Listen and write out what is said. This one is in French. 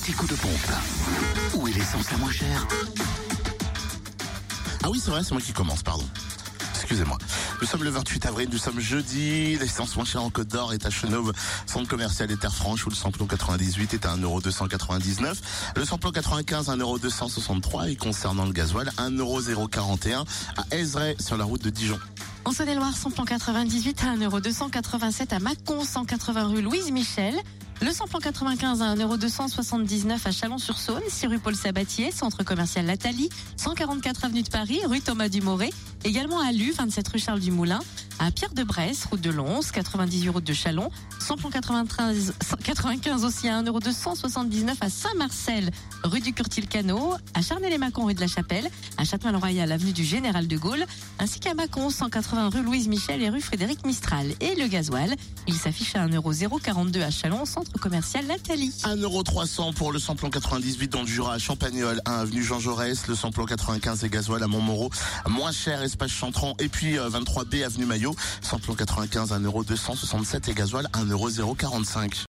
petit coup de pompe. Où est l'essence la moins chère Ah oui, c'est vrai, c'est moi qui commence, pardon. Excusez-moi. Nous sommes le 28 avril, nous sommes jeudi. L'essence moins chère en Côte d'Or est à Chenauve, centre commercial des Terres Franches, où le samplon 98 est à 1,299€. Le samplon 95 à 1,263€ et concernant le gasoil, 1,041€ à Ezray sur la route de Dijon. En Saône-et-Loire, samplon 98 à 1,287€ à Mâcon, 180 rue Louise Michel. Le samplon 95 à 1,279€ à Chalon-sur-Saône, 6 rue Paul Sabatier, centre commercial Lathalie, 144 avenue de Paris, rue Thomas Dumoré, également à Lu, 27 rue Charles du Moulin, à Pierre de Bresse, route de Lons, 98 route de Chalon, samplon 93, 95 aussi à 1,279€ à Saint-Marcel, rue du Curtil-Cano, à Charnay-les-Macons, rue de la Chapelle, à Châtelain-le-Royal, avenue du Général de Gaulle, ainsi qu'à Mâcon, 180 rue Louise Michel et rue Frédéric Mistral. Et le gasoil, il s'affiche à 1,042€ à Chalon, centre commercial Lathalie. 1,300€ pour le samplon 98 dans le Jura à Champagnol, 1 avenue Jean Jaurès, le samplon 95 et gasoil à Montmoreau, moins cher espace Chantran et puis 23B avenue Maillot, samplon 95 1,267€ et gasoil 1,045€.